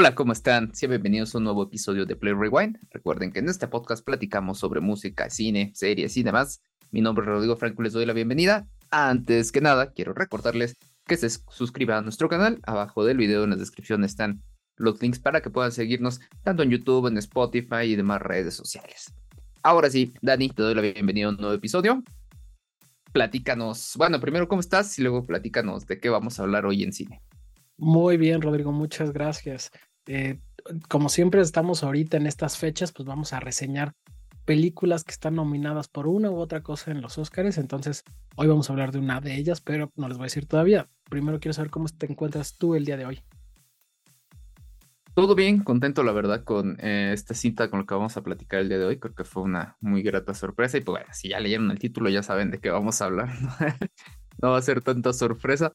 Hola, ¿cómo están? Sean bienvenidos a un nuevo episodio de Play Rewind. Recuerden que en este podcast platicamos sobre música, cine, series y demás. Mi nombre es Rodrigo Franco les doy la bienvenida. Antes que nada, quiero recordarles que se suscriban a nuestro canal. Abajo del video en la descripción están los links para que puedan seguirnos tanto en YouTube, en Spotify y demás redes sociales. Ahora sí, Dani, te doy la bienvenida a un nuevo episodio. Platícanos, bueno, primero, ¿cómo estás? Y luego platícanos de qué vamos a hablar hoy en cine. Muy bien, Rodrigo, muchas gracias. Eh, como siempre estamos ahorita en estas fechas, pues vamos a reseñar películas que están nominadas por una u otra cosa en los Oscars. Entonces, hoy vamos a hablar de una de ellas, pero no les voy a decir todavía. Primero quiero saber cómo te encuentras tú el día de hoy. Todo bien, contento la verdad con eh, esta cinta con la que vamos a platicar el día de hoy. Creo que fue una muy grata sorpresa. Y pues si ya leyeron el título ya saben de qué vamos a hablar. no va a ser tanta sorpresa.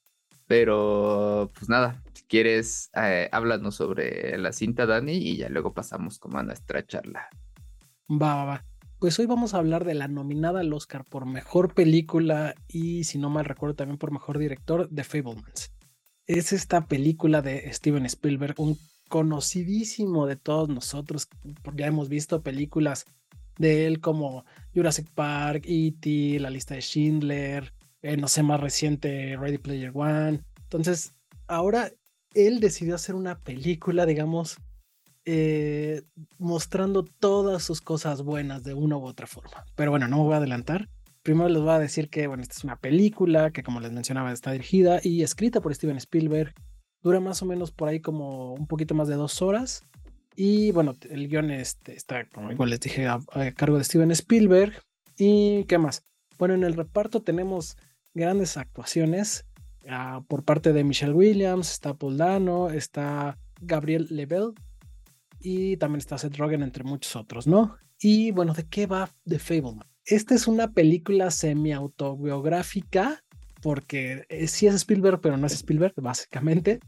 Pero pues nada, quieres, eh, háblanos sobre la cinta, Dani, y ya luego pasamos como a nuestra charla. Va, va, va. Pues hoy vamos a hablar de la nominada al Oscar por mejor película y, si no mal recuerdo, también por mejor director de Fablemans. Es esta película de Steven Spielberg, un conocidísimo de todos nosotros. Ya hemos visto películas de él como Jurassic Park, E.T., La lista de Schindler, eh, no sé, más reciente, Ready Player One. Entonces, ahora él decidió hacer una película, digamos, eh, mostrando todas sus cosas buenas de una u otra forma. Pero bueno, no me voy a adelantar. Primero les voy a decir que, bueno, esta es una película que, como les mencionaba, está dirigida y escrita por Steven Spielberg. Dura más o menos por ahí como un poquito más de dos horas. Y bueno, el guion este, está, como igual les dije, a, cargo de Steven Spielberg. ¿Y qué más? Bueno, en el reparto tenemos grandes actuaciones ah, por parte de Michelle Williams, está Paul Dano, está Gabriel Lebel, y también está Seth Rogen, entre muchos otros, ¿no? Y bueno, ¿de qué va The Fableman? Esta es una película semi-autobiográfica, porque eh, sí es Spielberg, pero no es Spielberg, básicamente,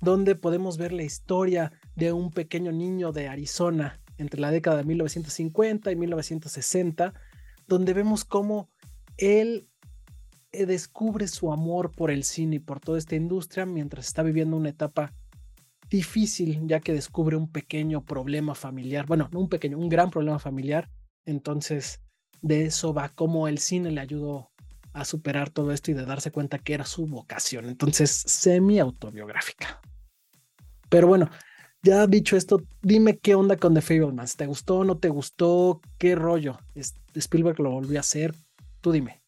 donde podemos ver la historia de un pequeño niño de Arizona entre la década de 1950 y 1960, donde vemos cómo él descubre su amor por el cine y por toda esta industria mientras está viviendo una etapa difícil ya que descubre un pequeño problema familiar, bueno, no un pequeño, un gran problema familiar. Entonces, de eso va como el cine le ayudó a superar todo esto y de darse cuenta que era su vocación. Entonces, semi autobiográfica. Pero bueno, ya dicho esto, dime qué onda con The Fablemans. ¿Te gustó o no te gustó? ¿Qué rollo? Spielberg lo volvió a hacer. Tú dime.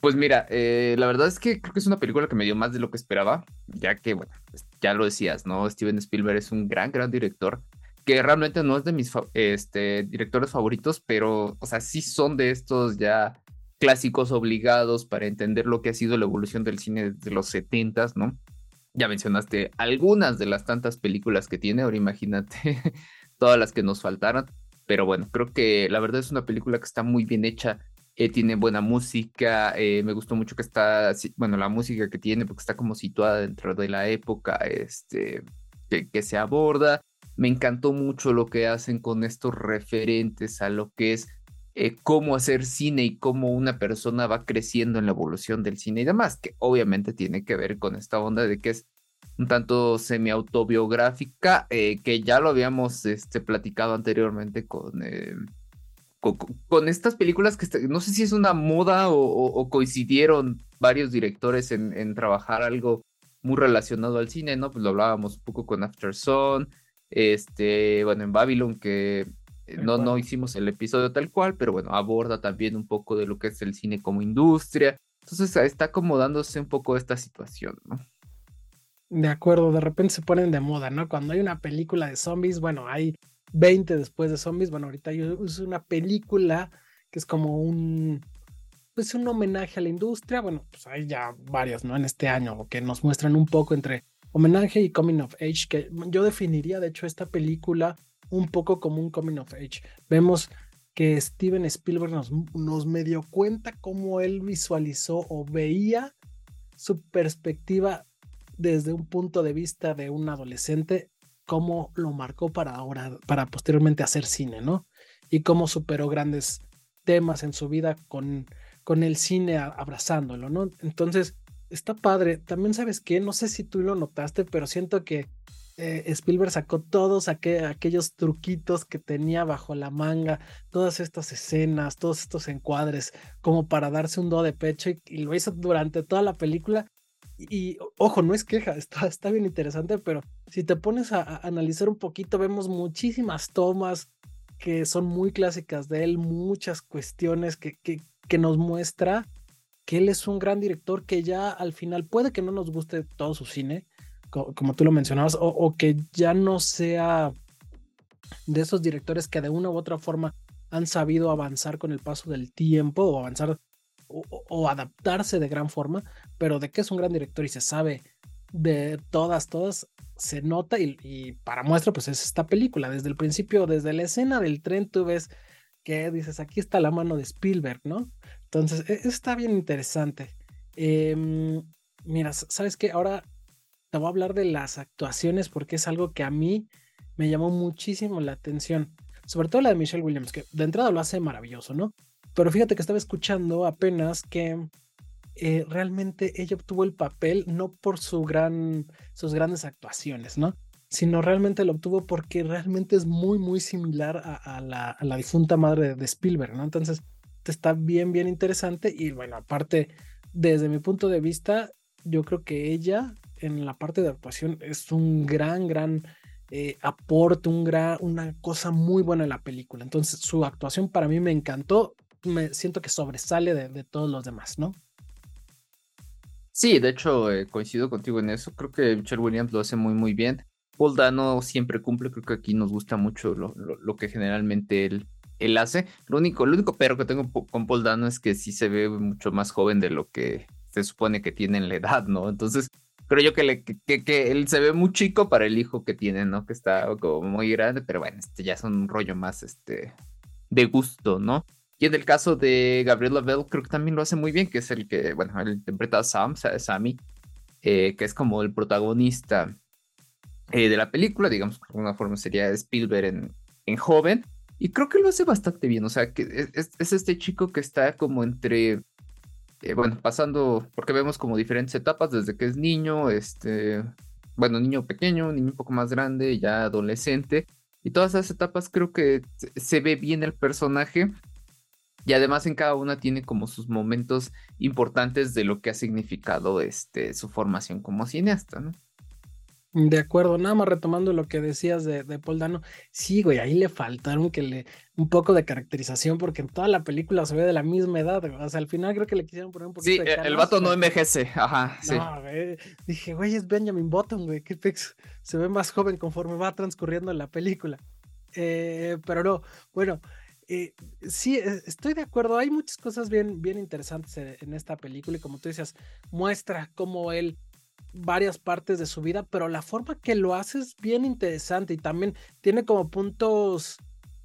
Pues mira, eh, la verdad es que creo que es una película que me dio más de lo que esperaba, ya que, bueno, pues, ya lo decías, ¿no? Steven Spielberg es un gran, gran director, que realmente no es de mis este, directores favoritos, pero, o sea, sí son de estos ya clásicos obligados para entender lo que ha sido la evolución del cine desde los 70, ¿no? Ya mencionaste algunas de las tantas películas que tiene, ahora imagínate todas las que nos faltaron, pero bueno, creo que la verdad es una película que está muy bien hecha eh, tiene buena música, eh, me gustó mucho que está, bueno, la música que tiene, porque está como situada dentro de la época este, que, se aborda. Me encantó mucho lo que hacen con estos referentes a lo que es eh, cómo hacer cine y cómo una persona va creciendo en la evolución del cine y demás, que obviamente tiene que ver con esta onda de que es un tanto semi-autobiográfica, que ya lo habíamos este, platicado anteriormente con con, estas películas que no sé si es una moda o, coincidieron varios directores en, trabajar algo muy relacionado al cine, ¿no? Pues lo hablábamos un poco con After Sun, este, bueno, en Babylon, que eh, no, no hicimos el episodio tal cual, pero bueno, aborda también un poco de lo que es el cine como industria. Entonces está acomodándose un poco esta situación, ¿no? De acuerdo, de repente se ponen de moda, ¿no? Cuando hay una película de zombies, bueno, hay 20 después de zombies. Bueno, ahorita es una película que es como un, pues un homenaje a la industria. Bueno, pues hay ya varias, ¿no? En este año, que nos muestran un poco entre homenaje y coming of age, que yo definiría, de hecho, esta película un poco como un coming of age. Vemos que Steven Spielberg nos, nos medio cuenta cómo él visualizó o veía su perspectiva desde un punto de vista de un adolescente cómo lo marcó para ahora, para posteriormente hacer cine, ¿no? Y cómo superó grandes temas en su vida con, con el cine abrazándolo, ¿no? Entonces, está padre. También sabes que, no sé si tú lo notaste, pero siento que eh, Spielberg sacó todos aquellos truquitos que tenía bajo la manga, todas estas escenas, todos estos encuadres, como para darse un do de pecho y, lo hizo durante toda la película. Y, ojo, no es queja, está, bien interesante, pero si te pones a, analizar un poquito, vemos muchísimas tomas que son muy clásicas de él, muchas cuestiones que nos muestra que él es un gran director que ya al final puede que no nos guste todo su cine, como tú lo mencionabas, o, que ya no sea de esos directores que de una u otra forma han sabido avanzar con el paso del tiempo o avanzar o, adaptarse de gran forma, pero de que es un gran director y se sabe de todas, todas, se nota y, para muestra pues es esta película. Desde el principio, desde la escena del tren, tú ves que dices, aquí está la mano de Spielberg, ¿no? Entonces, e, está bien interesante. Em, mira, ¿sabes qué? Ahora te voy a hablar de las actuaciones porque es algo que a mí me llamó muchísimo la atención. Sobre todo la de Michelle Williams, que de entrada lo hace maravilloso, ¿no? Pero fíjate que estaba escuchando apenas que eh, realmente ella obtuvo el papel no por su gran, sus grandes actuaciones, ¿no? Sino realmente lo obtuvo porque realmente es muy, muy similar a, la, a la, difunta madre de Spielberg, ¿no? Entonces, está bien, bien interesante. Y bueno, aparte, desde mi punto de vista, yo creo que ella en la parte de actuación es un gran, gran eh, aporte, un gran, una cosa muy buena en la película. Entonces, su actuación para mí me encantó. Me siento que sobresale de, todos los demás, ¿no? Sí, de hecho, eh, coincido contigo en eso. Creo que Michelle Williams lo hace muy, muy bien. Paul Dano siempre cumple. Creo que aquí nos gusta mucho lo, que generalmente él, hace. Lo único, lo único pero que tengo con Paul Dano es que sí se ve mucho más joven de lo que se supone que tiene en la edad, ¿no? Entonces, creo yo que, él se ve muy chico para el hijo que tiene, ¿no? Que está como muy grande, pero bueno, este ya es un rollo más este, de gusto, ¿no? Y en el caso de Gabriela Bell, creo que también lo hace muy bien, que es el que, bueno, él interpreta a Sam, Sammy, eh, que es como el protagonista eh, de la película, digamos, de alguna forma sería Spielberg en, en joven, y creo que lo hace bastante bien, o sea, que es, es este chico que está como entre eh, bueno, pasando, porque vemos como diferentes etapas desde que es niño, este, bueno, niño pequeño, niño un poco más grande, ya adolescente, y todas esas etapas creo que se ve bien el personaje. Y además en cada una tiene como sus momentos importantes de lo que ha significado este, su formación como cineasta, ¿no? De acuerdo, nada más retomando lo que decías de, de Paul Dano, sí, güey, ahí le faltaron que le un poco de caracterización porque en toda la película se ve de la misma edad, o sea, al final creo que le quisieron poner un poquito sí, el vato no envejece, ajá, sí. güey, dije, güey, es Benjamin Button, güey, qué pex, se ve más joven conforme va transcurriendo la película. Eh, pero no, bueno, eh, sí, e, estoy de acuerdo, hay muchas cosas bien, bien interesantes en esta película y como tú decías, muestra cómo él varias partes de su vida, pero la forma que lo hace es bien interesante y también tiene como puntos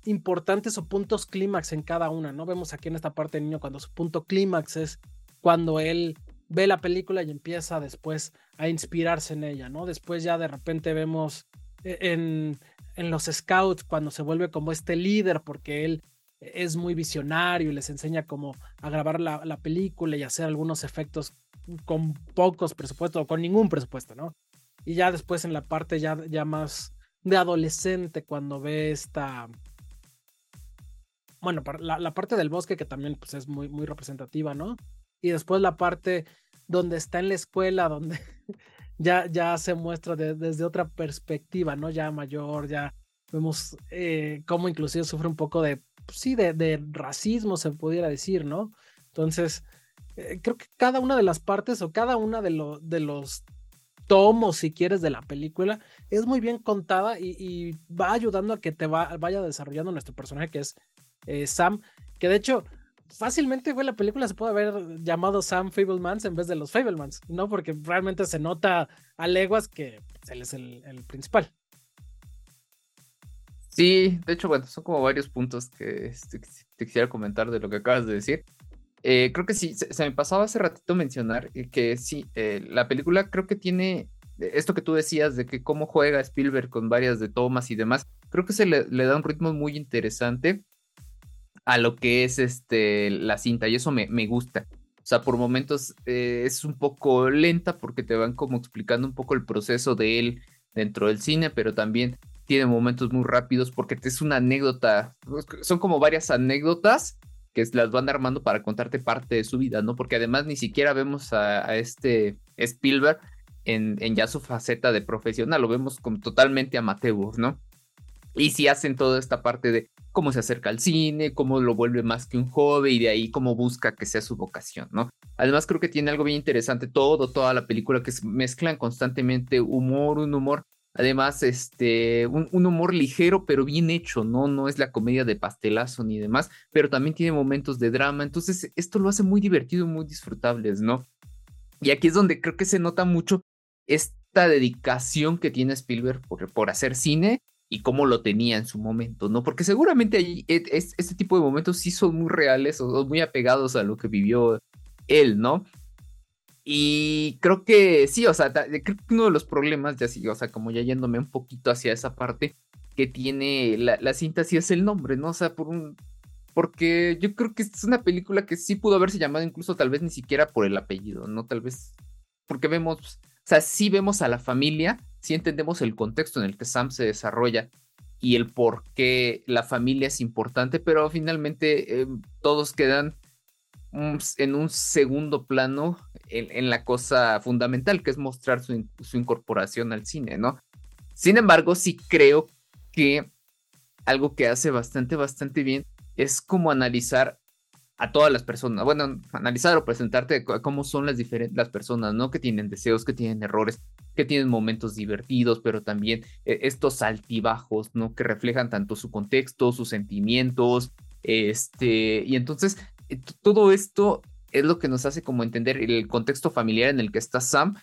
importantes o puntos clímax en cada una, ¿no? Vemos aquí en esta parte del niño cuando su punto clímax es cuando él ve la película y empieza después a inspirarse en ella, ¿no? Después ya de repente vemos en, en los scouts cuando se vuelve como este líder porque él es muy visionario y les enseña cómo a grabar la, la película y hacer algunos efectos con pocos presupuestos o con ningún presupuesto, ¿no? Y ya después en la parte ya, ya más de adolescente, cuando ve esta... Bueno, la, la parte del bosque que también pues, es muy, muy representativa, ¿no? Y después la parte donde está en la escuela, donde ya, ya se muestra desde otra perspectiva, ¿no? Ya mayor, ya vemos eh, cómo inclusive sufre un poco de, pues, sí, de, racismo, se pudiera decir, ¿no? Entonces, eh, creo que cada una de las partes o cada una de, los tomos, si quieres, de la película es muy bien contada y, va ayudando a que te vaya desarrollando nuestro personaje que es eh, Sam, que de hecho fácilmente, güey, la película se puede haber llamado Sam Fablemans en vez de los Fablemans, ¿no? Porque realmente se nota a leguas que él es el, principal. Sí, de hecho, bueno, son como varios puntos que este, te quisiera comentar de lo que acabas de decir. Eh, creo que sí, se, me pasaba hace ratito mencionar eh, que sí, eh, la película creo que tiene esto que tú decías de que cómo juega Spielberg con varias de tomas y demás, creo que se le, da un ritmo muy interesante a lo que es este, la cinta y eso me, me gusta. O sea, por momentos es un poco lenta porque te van como explicando un poco el proceso de él dentro del cine, pero también tiene momentos muy rápidos porque es una anécdota, son como varias anécdotas que las van armando para contarte parte de su vida, ¿no? Porque además ni siquiera vemos a, este Spielberg en, en, ya su faceta de profesional, lo vemos como totalmente amateur, ¿no? Y si hacen toda esta parte de cómo se acerca al cine, cómo lo vuelve más que un hobby y de ahí cómo busca que sea su vocación, ¿no? Además creo que tiene algo bien interesante todo, toda la película que mezclan constantemente humor, un humor Además, este, un, humor ligero, pero bien hecho, ¿no? No es la comedia de pastelazo ni demás, pero también tiene momentos de drama. Entonces, esto lo hace muy divertido y muy disfrutables, ¿no? Y aquí es donde creo que se nota mucho esta dedicación que tiene Spielberg por, por hacer cine y cómo lo tenía en su momento, ¿no? Porque seguramente ahí e, este tipo de momentos sí son muy reales o muy apegados a lo que vivió él, ¿no? Y creo que sí, o sea, creo que uno de los problemas, ya sí, o sea, como ya yéndome un poquito hacia esa parte que tiene la, la cinta, sí es el nombre, ¿no? O sea, por un. Porque yo creo que es una película que sí pudo haberse llamado incluso tal vez ni siquiera por el apellido, ¿no? Tal vez. Porque vemos. O sea, sí vemos a la familia, sí entendemos el contexto en el que Sam se desarrolla y el por qué la familia es importante, pero finalmente eh, todos quedan en un segundo plano en, la cosa fundamental, que es mostrar su, incorporación al cine, ¿no? Sin embargo, sí creo que algo que hace bastante, bastante bien es como analizar a todas las personas, bueno, analizar o presentarte cómo son las diferentes las personas, ¿no? Que tienen deseos, que tienen errores, que tienen momentos divertidos, pero también eh, estos altibajos, ¿no? Que reflejan tanto su contexto, sus sentimientos, este, y entonces todo esto es lo que nos hace como entender el contexto familiar en el que está Sam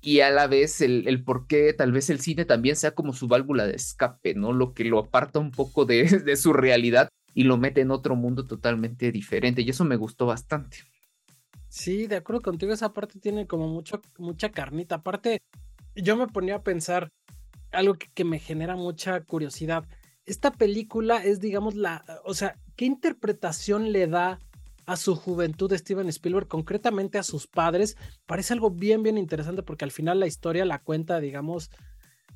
y a la vez el, por qué tal vez el cine también sea como su válvula de escape, ¿no? Lo que lo aparta un poco de, de su realidad y lo mete en otro mundo totalmente diferente y eso me gustó bastante. Sí, de acuerdo contigo, esa parte tiene como mucho, mucha carnita. Aparte, yo me ponía a pensar algo que, que me genera mucha curiosidad. Esta película es, digamos, la, o sea, ¿qué interpretación le da a su juventud de Steven Spielberg, concretamente a sus padres, parece algo bien, bien interesante porque al final la historia la cuenta, digamos,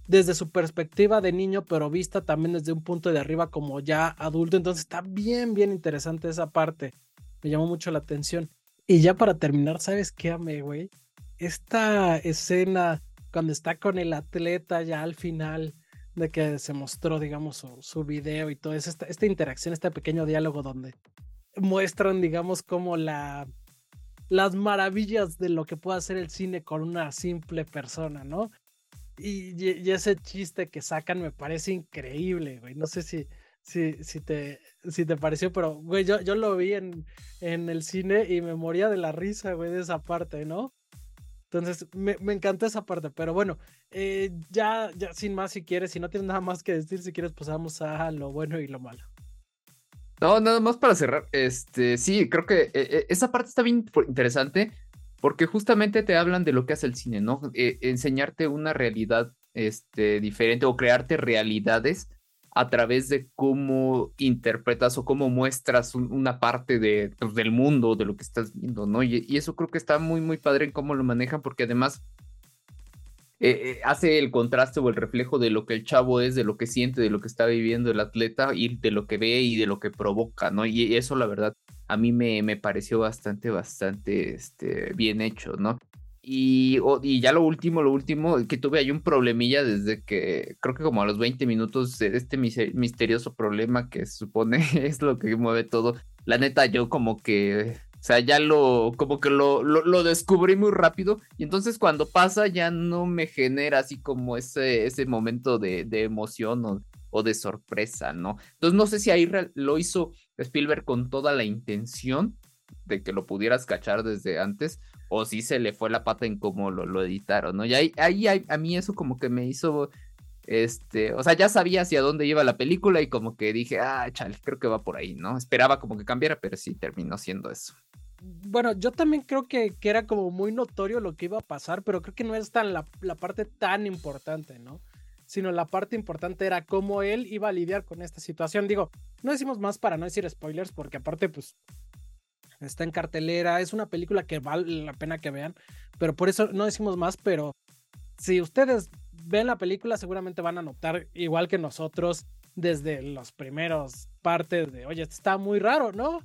desde su perspectiva de niño, pero vista también desde un punto de arriba como ya adulto. Entonces está bien, bien interesante esa parte. Me llamó mucho la atención. Y ya para terminar, ¿sabes qué amé, güey? Esta escena cuando está con el atleta ya al final de que se mostró, digamos, su, video y todo, esta, esta interacción, este pequeño diálogo donde muestran, digamos, como la, las maravillas de lo que puede hacer el cine con una simple persona, ¿no? Y, ese chiste que sacan me parece increíble, güey. No sé si, si, te, si te pareció, pero, güey, yo, yo lo vi en, en el cine y me moría de la risa, güey, de esa parte, ¿no? Entonces, me, me encantó esa parte, pero bueno, eh, ya, ya sin más si quieres, si no tienes nada más que decir, si quieres, pasamos a lo bueno y lo malo. No, nada más para cerrar. Este, sí, creo que eh, eh, esa parte está bien interesante porque justamente te hablan de lo que hace el cine, ¿no? Eh, enseñarte una realidad este, diferente o crearte realidades a través de cómo interpretas o cómo muestras una parte de, pues, del mundo, de lo que estás viendo, ¿no? Y, y, eso creo que está muy, muy padre en cómo lo manejan porque además eh, hace el contraste o el reflejo de lo que el chavo es, de lo que siente, de lo que está viviendo el atleta y de lo que ve y de lo que provoca, ¿no? Y eso la verdad a mí me, me pareció bastante, bastante este, bien hecho, ¿no? Y, y, ya lo último, lo último, que tuve ahí un problemilla desde que creo que como a los 20 minutos este misterioso problema que supone es lo que mueve todo. La neta, yo como que o sea, ya lo, como que lo, lo, descubrí muy rápido. Y entonces cuando pasa ya no me genera así como ese, ese momento de, de emoción o, o, de sorpresa, ¿no? Entonces no sé si ahí lo hizo Spielberg con toda la intención de que lo pudieras cachar desde antes o si se le fue la pata en cómo lo, lo editaron, ¿no? Y ahí, ahí, a mí eso como que me hizo este, o sea, ya sabía hacia dónde iba la película y como que dije, ah, chale, creo que va por ahí, ¿no? Esperaba como que cambiara, pero sí terminó siendo eso bueno, yo también creo que, era como muy notorio lo que iba a pasar, pero creo que no es tan la, parte tan importante, ¿no? Sino la parte importante era cómo él iba a lidiar con esta situación. Digo, no decimos más para no decir spoilers, porque aparte, pues, está en cartelera, es una película que vale la pena que vean, pero por eso no decimos más, pero si ustedes ven la película seguramente van a notar, igual que nosotros, desde los primeros partes de, oye, está muy raro, ¿no?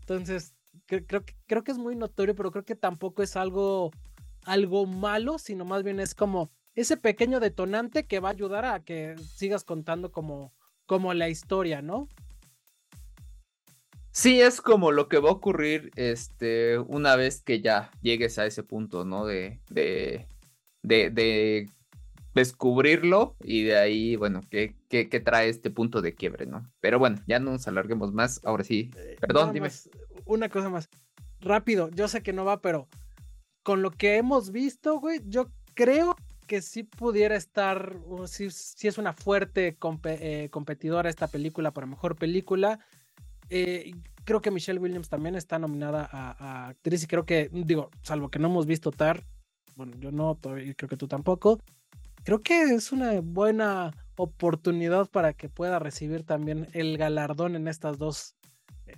Entonces, creo, que, creo que es muy notorio, pero creo que tampoco es algo, algo malo, sino más bien es como ese pequeño detonante que va a ayudar a que sigas contando como, como la historia, ¿no? Sí, es como lo que va a ocurrir este, una vez que ya llegues a ese punto, ¿no? De, de, de, descubrirlo y de ahí, bueno, ¿qué, qué, trae este punto de quiebre, ¿no? Pero bueno, ya no nos alarguemos más. Ahora sí, eh, perdón, dime. Una cosa más. Rápido, yo sé que no va, pero con lo que hemos visto, güey, yo creo que sí pudiera estar, si sí, es una fuerte eh, competidora esta película para mejor película. Eh, creo que Michelle Williams también está nominada a, actriz y creo que, digo, salvo que no hemos visto Tar, bueno, yo no, y creo que tú tampoco, creo que es una buena oportunidad para que pueda recibir también el galardón en estas dos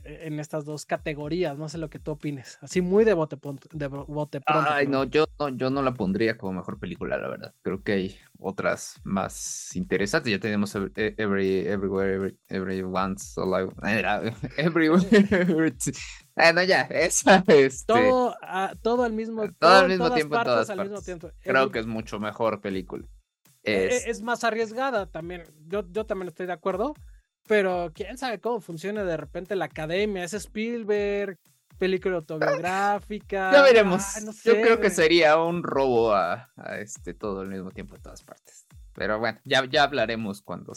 en estas dos categorías. No sé lo que tú opines. Así muy de bote, de bote pronto. Ay, no yo, no, yo no la pondría como mejor película, la verdad. Creo que hay otras más interesantes. Ya tenemos e-, Every, Everywhere, Every, Everyone's Alive. Everywhere. bueno, ya, esa es. Este todo, todo al mismo, todo al mismo tiempo, todas al mismo tiempo. Creo que es mucho mejor película. E-, es, es más arriesgada también. Yo, yo también estoy de acuerdo pero quién sabe cómo funciona de repente la academia, es Spielberg, película autobiográfica. Ya veremos. Yo creo que sería un robo a, este todo al mismo tiempo en todas partes. Pero bueno, ya, ya hablaremos cuando,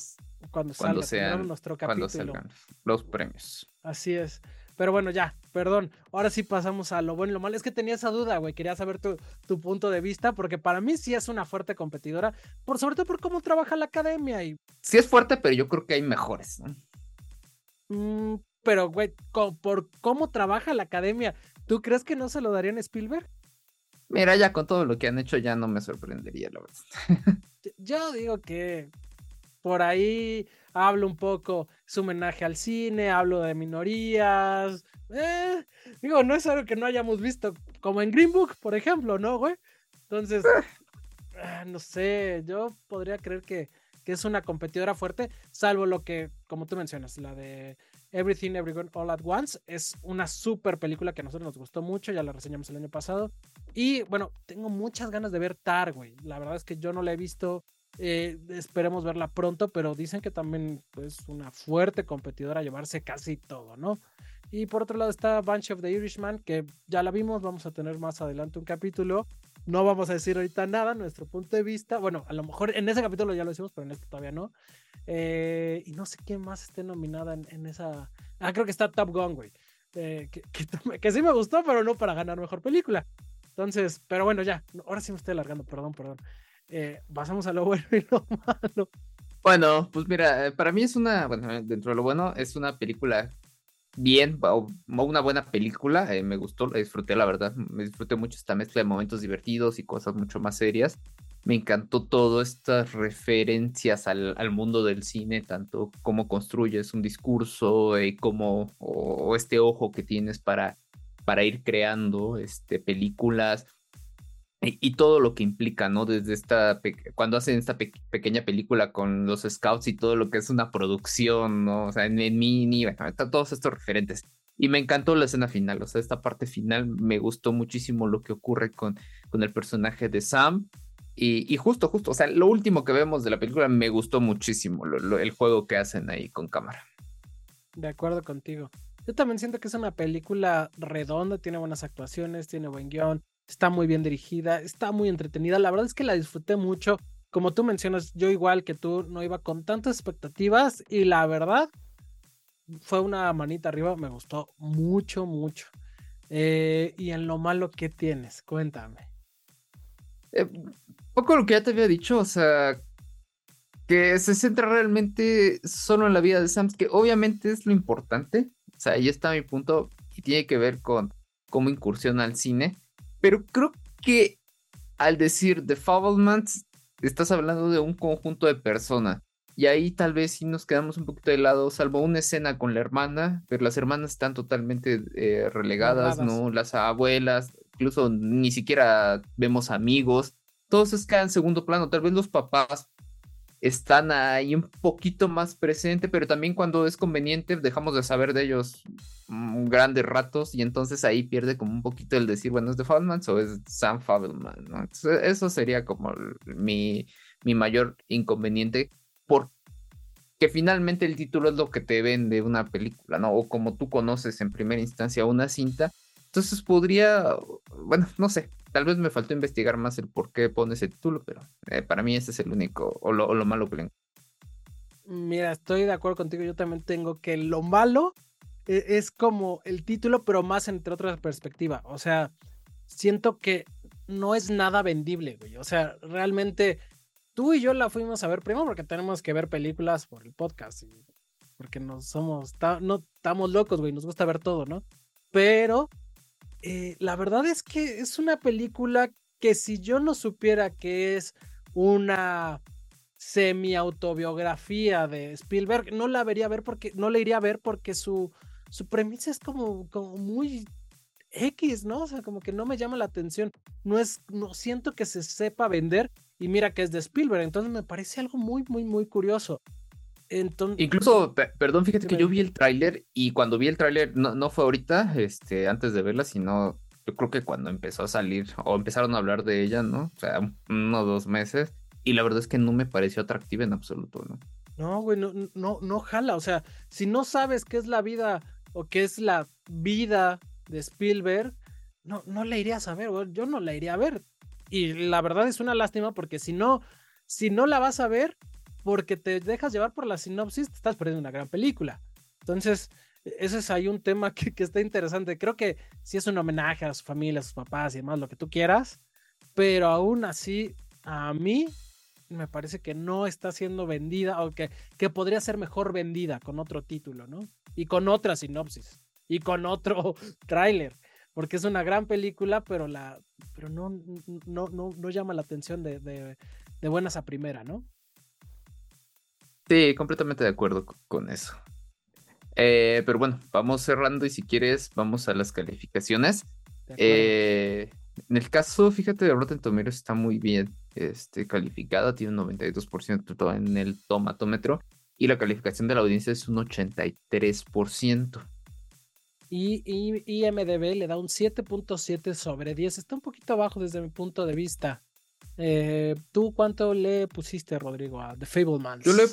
cuando, cuando sean nuestro cuando salgan los premios. Así es. Pero bueno, ya, perdón. Ahora sí pasamos a lo bueno y lo malo. Es que tenía esa duda, güey. Quería saber tu, tu, punto de vista, porque para mí sí es una fuerte competidora, por, sobre todo por cómo trabaja la academia. Y... Sí es fuerte, pero yo creo que hay mejores, ¿no? Mm, pero, güey, por cómo trabaja la academia, ¿tú crees que no se lo darían a Spielberg? Mira, ya con todo lo que han hecho ya no me sorprendería, la verdad. yo digo que por ahí hablo un poco, su homenaje al cine, hablo de minorías. Eh, digo, no es algo que no hayamos visto, como en Green Book, por ejemplo, ¿no, güey? Entonces, ah, no sé, yo podría creer que, que es una competidora fuerte, salvo lo que, como tú mencionas, la de Everything Everyone All at Once. Es una super película que a nosotros nos gustó mucho, ya la reseñamos el año pasado. Y bueno, tengo muchas ganas de ver Tar, güey. La verdad es que yo no la he visto. Eh, esperemos verla pronto, pero dicen que también es una fuerte competidora a llevarse casi todo, ¿no? Y por otro lado está Bunch of the Irishman, que ya la vimos, vamos a tener más adelante un capítulo. No vamos a decir ahorita nada, nuestro punto de vista. Bueno, a lo mejor en ese capítulo ya lo hicimos, pero en este todavía no. Eh, y no sé quién más esté nominada en, esa. Ah, creo que está Top Gun, güey. Eh, que, que, sí me gustó, pero no para ganar mejor película. Entonces, pero bueno, ya. Ahora sí me estoy alargando, perdón, perdón. Eh, pasamos a lo bueno y lo malo. Bueno, pues mira, eh, para mí es una, bueno, dentro de lo bueno, es una película bien, una buena película, eh, me gustó, la disfruté, la verdad, me disfruté mucho esta mezcla de momentos divertidos y cosas mucho más serias. Me encantó todo estas referencias al, mundo del cine, tanto cómo construyes un discurso, eh, como, o, este ojo que tienes para, para ir creando este, películas y, todo lo que implica, ¿no? Desde esta, cuando hacen esta pequeña película con los scouts y todo lo que es una producción, ¿no? O sea, en, mini, bueno, están todos estos referentes. Y me encantó la escena final, o sea, esta parte final me gustó muchísimo lo que ocurre con, con el personaje de Sam. Y, y, justo, justo, o sea, lo último que vemos de la película me gustó muchísimo, el juego que hacen ahí con cámara. De acuerdo contigo. Yo también siento que es una película redonda, tiene buenas actuaciones, tiene buen guion, está muy bien dirigida, está muy entretenida. La verdad es que la disfruté mucho. Como tú mencionas, yo igual que tú no iba con tantas expectativas y la verdad fue una manita arriba, me gustó mucho, mucho. Eh, y en lo malo que tienes, cuéntame. Eh, poco lo que ya te había dicho, o sea, que se centra realmente solo en la vida de Sam, que obviamente es lo importante, o sea, ahí está mi punto y tiene que ver con cómo incursiona al cine, pero creo que al decir The Fablemans, estás hablando de un conjunto de personas. Y ahí tal vez sí nos quedamos un poquito de lado, salvo una escena con la hermana, pero las hermanas están totalmente eh, relegadas, ¿no? Las abuelas, incluso ni siquiera vemos amigos. todos es quedan en segundo plano. Tal vez los papás están ahí un poquito más presente, pero también cuando es conveniente dejamos de saber de ellos grandes ratos y entonces ahí pierde como un poquito el decir, bueno, ¿es de Fableman o es Sam Fableman? ¿no? eso sería como mi, mi mayor inconveniente, porque finalmente el título es lo que te vende una película, ¿no? O como tú conoces en primera instancia una cinta, entonces podría, bueno, no sé, tal vez me faltó investigar más el por qué pone ese título, pero eh, para mí ese es el único, o lo, malo que le Mira, estoy de acuerdo contigo, yo también tengo que lo malo e, es, como el título, pero más entre otras perspectivas. O sea, siento que no es nada vendible, güey. O sea, realmente tú y yo la fuimos a ver primero porque tenemos que ver películas por el podcast. porque no somos, no estamos locos, güey. Nos gusta ver todo, ¿no? Pero eh, la verdad es que es una película que si yo no supiera que es una semi-autobiografía de Spielberg, no la vería ver porque, no la iría a ver porque su, su premisa es como, como muy X, ¿no? O sea, como que no me llama la atención. No es, no siento que se sepa vender. Y mira que es de Spielberg. Entonces me parece algo muy, muy, muy curioso. Incluso, perdón, fíjate que yo vi el tráiler y cuando vi el tráiler, no, no fue ahorita, este, antes de verla, sino yo creo que cuando empezó a salir o empezaron a hablar de ella, ¿no? O sea, uno o dos meses. Y la verdad es que no me pareció atractiva en absoluto, ¿no? No, güey, no, no, no jala. O sea, si no sabes qué es la vida o qué es la vida de Spielberg, no, no la irías a ver, güey. Yo no la iría a ver. Y la verdad es una lástima porque si no, si no la vas a ver, porque te dejas llevar por la sinopsis, te estás perdiendo una gran película. Entonces, ese es ahí un tema que, que, está interesante. Creo que sí es un homenaje a su familia, a sus papás y demás, lo que tú quieras, pero aún así, a mí me parece que no está siendo vendida o que, que podría ser mejor vendida con otro título, ¿no? Y con otra sinopsis y con otro tráiler, porque es una gran película, pero, la, pero no, no, no, no llama la atención de, de, de buenas a primera, ¿no? Sí, completamente de acuerdo con eso. Eh, pero bueno, vamos cerrando y si quieres, vamos a las calificaciones. Eh, en el caso, fíjate, de Rotten Tomatoes está muy bien este, calificada, tiene un 92% en el tomatómetro y la calificación de la audiencia es un 83%. Y, y IMDB le da un 7.7 sobre 10, está un poquito abajo desde mi punto de vista. Eh, ¿Tú cuánto le pusiste, Rodrigo, a The Fablemans? Yo le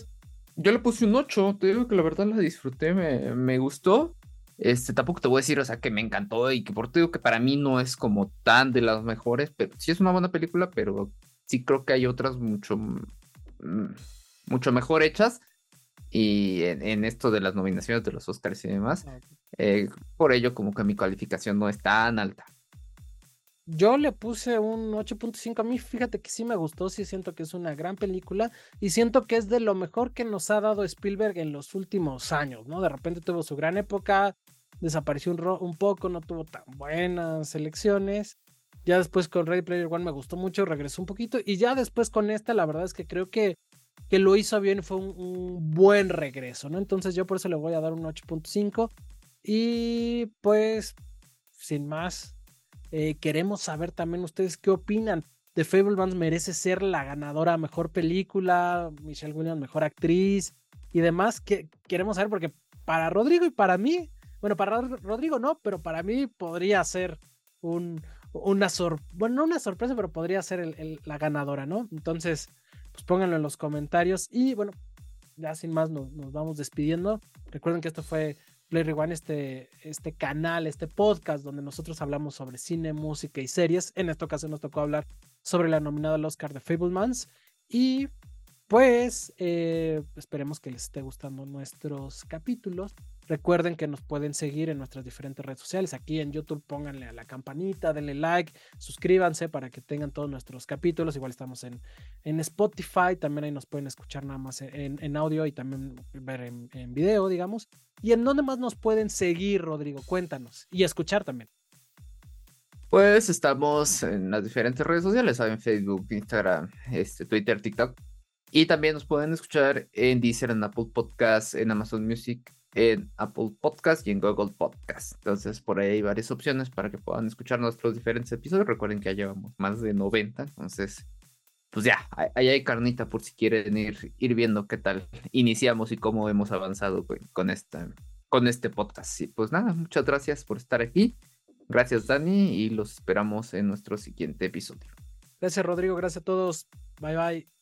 yo le puse un 8, te digo que la verdad la disfruté, me, gustó. Este, tampoco te voy a decir, o sea, que me encantó y que por te digo que para mí no es como tan de las mejores, pero sí es una buena película, pero sí creo que hay otras mucho, mm, mucho mejor hechas. Y en, esto de las nominaciones de los Oscars y demás, eh, por ello como que mi calificación no es tan alta. Yo le puse un 8.5 a mí, fíjate que sí me gustó, sí siento que es una gran película y siento que es de lo mejor que nos ha dado Spielberg en los últimos años, ¿no? De repente tuvo su gran época, desapareció un, un poco, no tuvo tan buenas elecciones. Ya después con Ready Player One me gustó mucho, regresó un poquito y ya después con esta la verdad es que creo que, que lo hizo bien, fue un, un buen regreso, ¿no? Entonces yo por eso le voy a dar un 8.5 y pues sin más eh, queremos saber también ustedes qué opinan. The Fablemans merece ser la ganadora mejor película, Michelle Williams mejor actriz y demás. Que queremos saber porque para Rodrigo y para mí, bueno, para Rodrigo no, pero para mí podría ser un, una sorpresa, bueno, no una sorpresa, pero podría ser la ganadora, ¿no? Entonces, pues pónganlo en los comentarios y bueno, ya sin más nos vamos despidiendo. Recuerden que esto fue Play Rewind, este, este canal, este podcast donde nosotros hablamos sobre cine, música y series. En esta ocasión nos tocó hablar sobre la nominada al Oscar de Fablemans. Y pues eh, esperemos que les esté gustando nuestros capítulos. Recuerden que nos pueden seguir en nuestras diferentes redes sociales. Aquí en YouTube pónganle a la campanita, denle like, suscríbanse para que tengan todos nuestros capítulos. Igual estamos en, en Spotify, también ahí nos pueden escuchar nada más en, en audio y también ver en, video, digamos. ¿Y en dónde más nos pueden seguir, Rodrigo? Cuéntanos. Y escuchar también. Pues estamos en las diferentes redes sociales, ¿saben? Facebook, Instagram, este, Twitter, TikTok. Y también nos pueden escuchar en Deezer, en Apple Podcasts, en Amazon Music, en Apple Podcast y en Google Podcast. Entonces, por ahí hay varias opciones para que puedan escuchar nuestros diferentes episodios. Recuerden que ya llevamos más de 90, entonces pues ya, ahí hay carnita por si quieren ir, ir viendo qué tal iniciamos y cómo hemos avanzado con, esta, con este podcast. Y pues nada, muchas gracias por estar aquí. Gracias Dani y los esperamos en nuestro siguiente episodio. Gracias Rodrigo, gracias a todos. Bye bye.